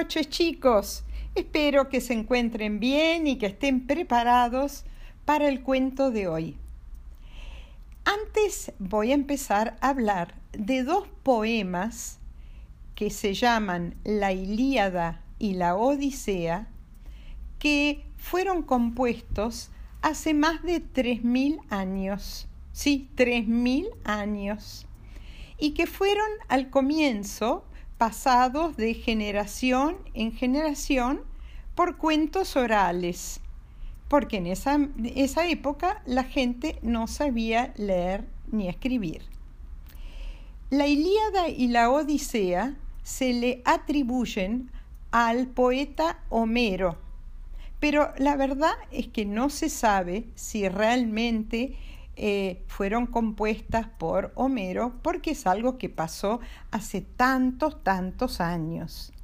noches chicos. Espero que se encuentren bien y que estén preparados para el cuento de hoy. Antes voy a empezar a hablar de dos poemas que se llaman La Ilíada y la Odisea, que fueron compuestos hace más de 3.000 años. Sí, 3.000 años. Y que fueron al comienzo pasados de generación en generación por cuentos orales, porque en esa, esa época la gente no sabía leer ni escribir. La Ilíada y la Odisea se le atribuyen al poeta Homero, pero la verdad es que no se sabe si realmente eh, fueron compuestas por Homero porque es algo que pasó hace tantos, tantos años.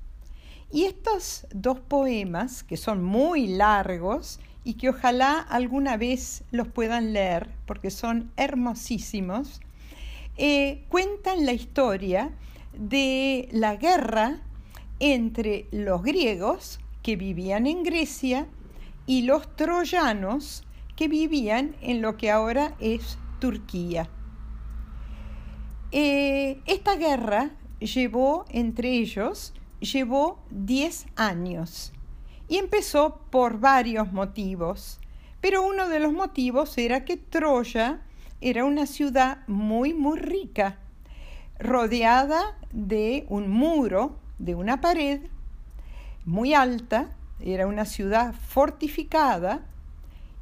Y estos dos poemas, que son muy largos y que ojalá alguna vez los puedan leer porque son hermosísimos, eh, cuentan la historia de la guerra entre los griegos que vivían en Grecia y los troyanos que vivían en lo que ahora es Turquía. Eh, esta guerra llevó entre ellos, llevó 10 años y empezó por varios motivos, pero uno de los motivos era que Troya era una ciudad muy, muy rica, rodeada de un muro, de una pared muy alta, era una ciudad fortificada,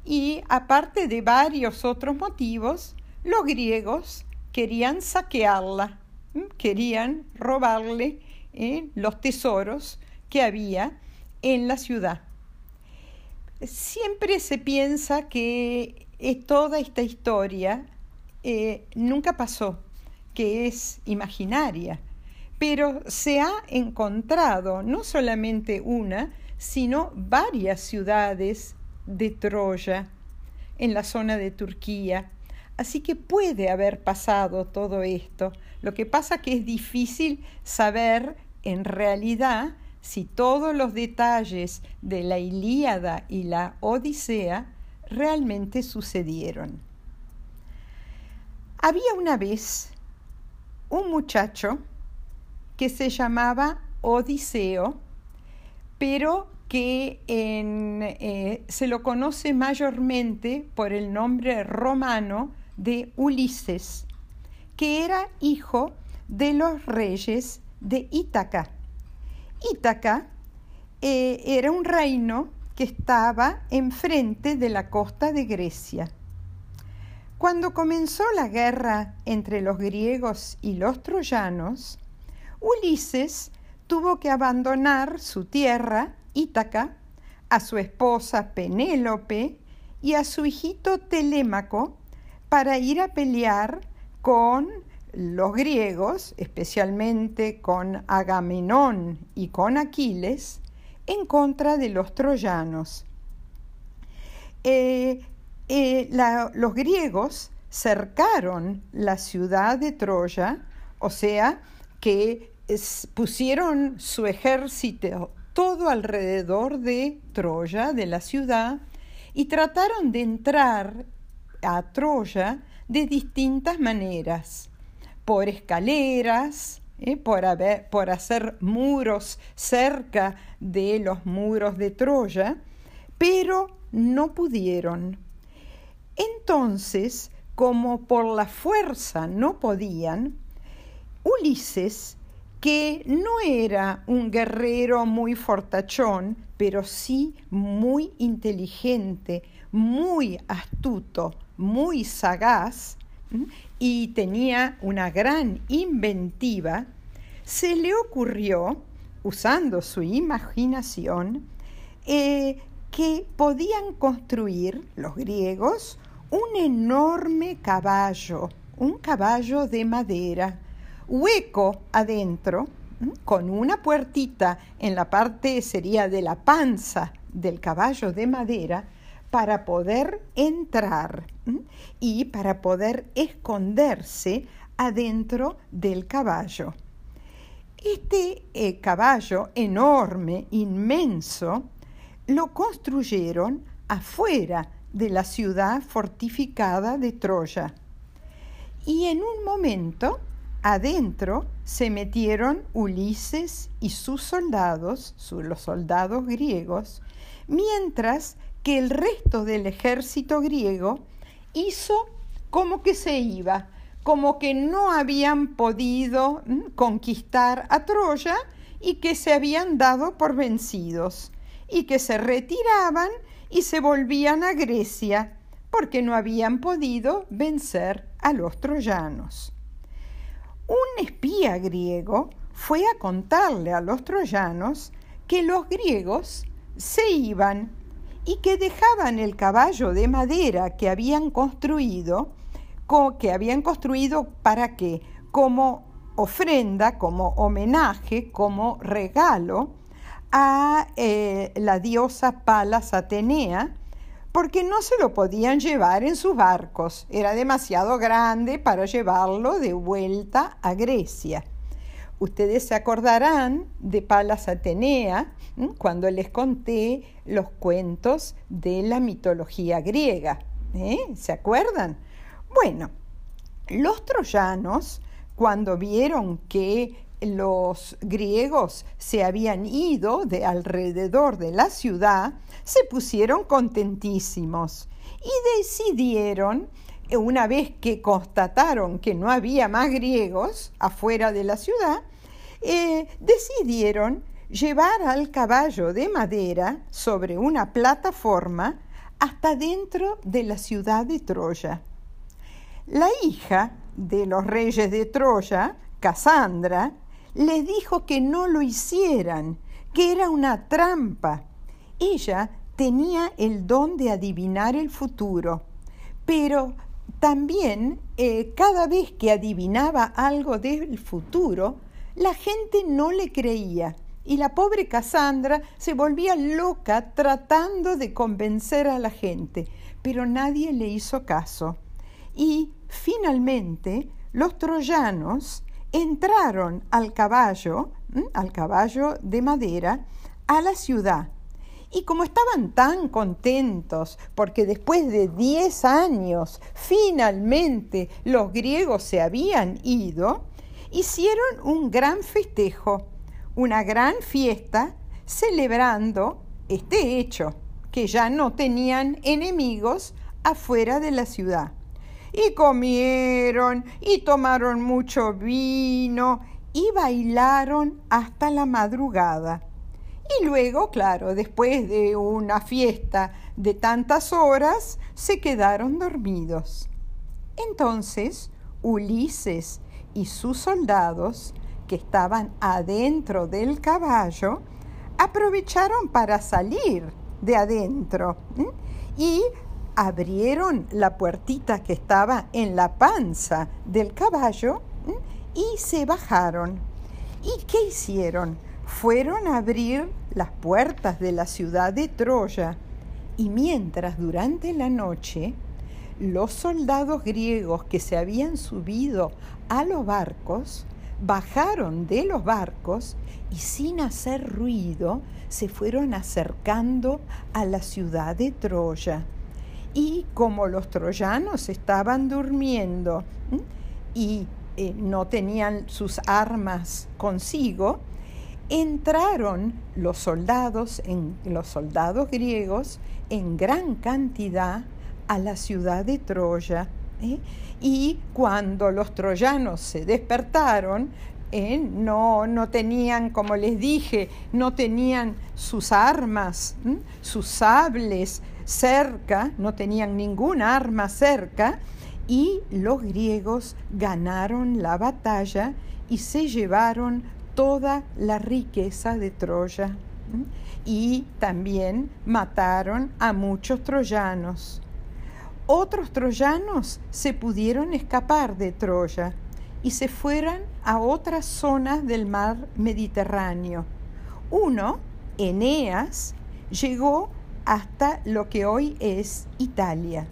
y aparte de varios otros motivos, los griegos querían saquearla, querían robarle eh, los tesoros que había en la ciudad. Siempre se piensa que toda esta historia eh, nunca pasó, que es imaginaria, pero se ha encontrado no solamente una, sino varias ciudades de Troya, en la zona de Turquía. Así que puede haber pasado todo esto. Lo que pasa que es difícil saber en realidad si todos los detalles de la Ilíada y la Odisea realmente sucedieron. Había una vez un muchacho que se llamaba Odiseo, pero que eh, se lo conoce mayormente por el nombre romano de Ulises, que era hijo de los reyes de Ítaca. Ítaca eh, era un reino que estaba enfrente de la costa de Grecia. Cuando comenzó la guerra entre los griegos y los troyanos, Ulises tuvo que abandonar su tierra Ítaca, a su esposa Penélope y a su hijito Telémaco para ir a pelear con los griegos, especialmente con Agamenón y con Aquiles, en contra de los troyanos. Eh, eh, los griegos cercaron la ciudad de Troya, o sea, que pusieron su ejército todo alrededor de Troya, de la ciudad, y trataron de entrar a Troya de distintas maneras, por escaleras, ¿eh? por, por hacer muros cerca de los muros de Troya, pero no pudieron. Entonces, como por la fuerza no podían, Ulises que no era un guerrero muy fortachón, pero sí muy inteligente, muy astuto, muy sagaz y tenía una gran inventiva, se le ocurrió, usando su imaginación, eh, que podían construir los griegos un enorme caballo, un caballo de madera, hueco adentro, con una puertita en la parte sería de la panza del caballo de madera, para poder entrar y para poder esconderse adentro del caballo. Este eh, caballo enorme, inmenso, lo construyeron afuera de la ciudad fortificada de Troya. Y en un momento, adentro se metieron Ulises y sus soldados, los soldados griegos, mientras que el resto del ejército griego hizo como que se iba, como que no habían podido conquistar a Troya y que se habían dado por vencidos y que se retiraban y se volvían a Grecia porque no habían podido vencer a los troyanos. Un espía griego fue a contarle a los troyanos que los griegos se iban y que dejaban el caballo de madera que habían construido, que habían construido para qué? Como ofrenda, como homenaje, como regalo a eh, la diosa Palas Atenea, porque no se lo podían llevar en sus barcos, era demasiado grande para llevarlo de vuelta a Grecia. Ustedes se acordarán de Palas Atenea cuando les conté los cuentos de la mitología griega. ¿eh? ¿Se acuerdan? Bueno, los troyanos, cuando vieron que los griegos se habían ido de alrededor de la ciudad, se pusieron contentísimos y decidieron una vez que constataron que no había más griegos afuera de la ciudad, eh, decidieron llevar al caballo de madera sobre una plataforma hasta dentro de la ciudad de Troya. La hija de los reyes de Troya, Casandra, les dijo que no lo hicieran, que era una trampa. Ella tenía el don de adivinar el futuro, pero también eh, cada vez que adivinaba algo del futuro, la gente no le creía y la pobre Cassandra se volvía loca tratando de convencer a la gente, pero nadie le hizo caso. Y finalmente los troyanos entraron al caballo, al caballo de madera, a la ciudad y como estaban tan contentos, porque después de diez años finalmente los griegos se habían ido, hicieron un gran festejo, una gran fiesta, celebrando este hecho, que ya no tenían enemigos afuera de la ciudad. Y comieron, y tomaron mucho vino, y bailaron hasta la madrugada. Y luego, claro, después de una fiesta de tantas horas, se quedaron dormidos. Entonces, Ulises y sus soldados, que estaban adentro del caballo, aprovecharon para salir de adentro y abrieron la puertita que estaba en la panza del caballo y se bajaron. ¿Y qué hicieron? fueron a abrir las puertas de la ciudad de Troya y mientras durante la noche los soldados griegos que se habían subido a los barcos bajaron de los barcos y sin hacer ruido se fueron acercando a la ciudad de Troya. Y como los troyanos estaban durmiendo y eh, no tenían sus armas consigo, entraron los soldados, en, los soldados griegos en gran cantidad a la ciudad de Troya. ¿eh? Y cuando los troyanos se despertaron, ¿eh? no, no, tenían, como les dije, no tenían sus armas, sus sables cerca, no tenían ninguna arma cerca, y los griegos ganaron la batalla y se llevaron toda la riqueza de Troya y también mataron a muchos troyanos. Otros troyanos se pudieron escapar de Troya y se fueron a otras zonas del mar Mediterráneo. Uno, Eneas, llegó hasta lo que hoy es Italia.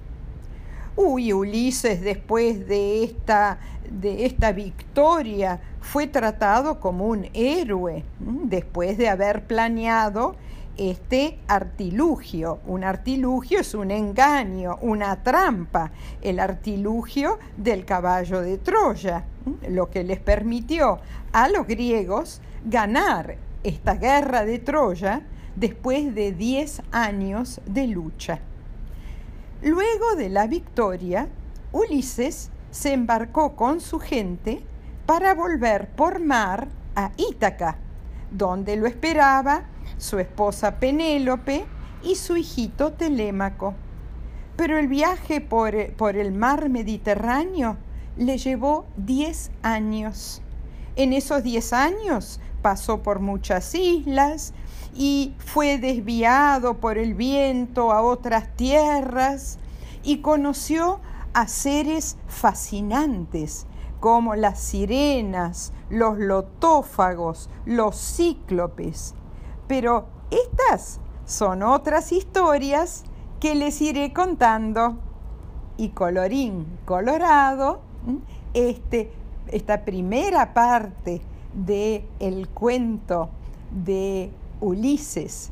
uy, Ulises después de esta, de esta victoria fue tratado como un héroe, después de haber planeado este artilugio. Un artilugio es un engaño, una trampa, el artilugio del caballo de Troya, lo que les permitió a los griegos ganar esta guerra de Troya después de 10 años de lucha. Luego de la victoria, Ulises se embarcó con su gente para volver por mar a Ítaca, donde lo esperaba su esposa Penélope y su hijito Telémaco. Pero el viaje por, por el mar Mediterráneo le llevó 10 años. En esos 10 años pasó por muchas islas y fue desviado por el viento a otras tierras y conoció a seres fascinantes como las sirenas, los lotófagos, los cíclopes. Pero estas son otras historias que les iré contando. Y colorín colorado, este, esta primera parte del el cuento de Ulises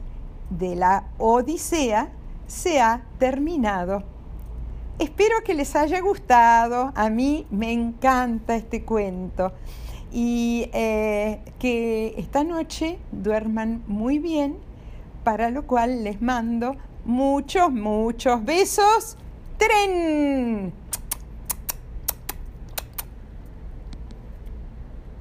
de la Odisea se ha terminado. Espero que les haya gustado. A mí me encanta este cuento y eh, que esta noche duerman muy bien, para lo cual les mando muchos, muchos besos. ¡Tren!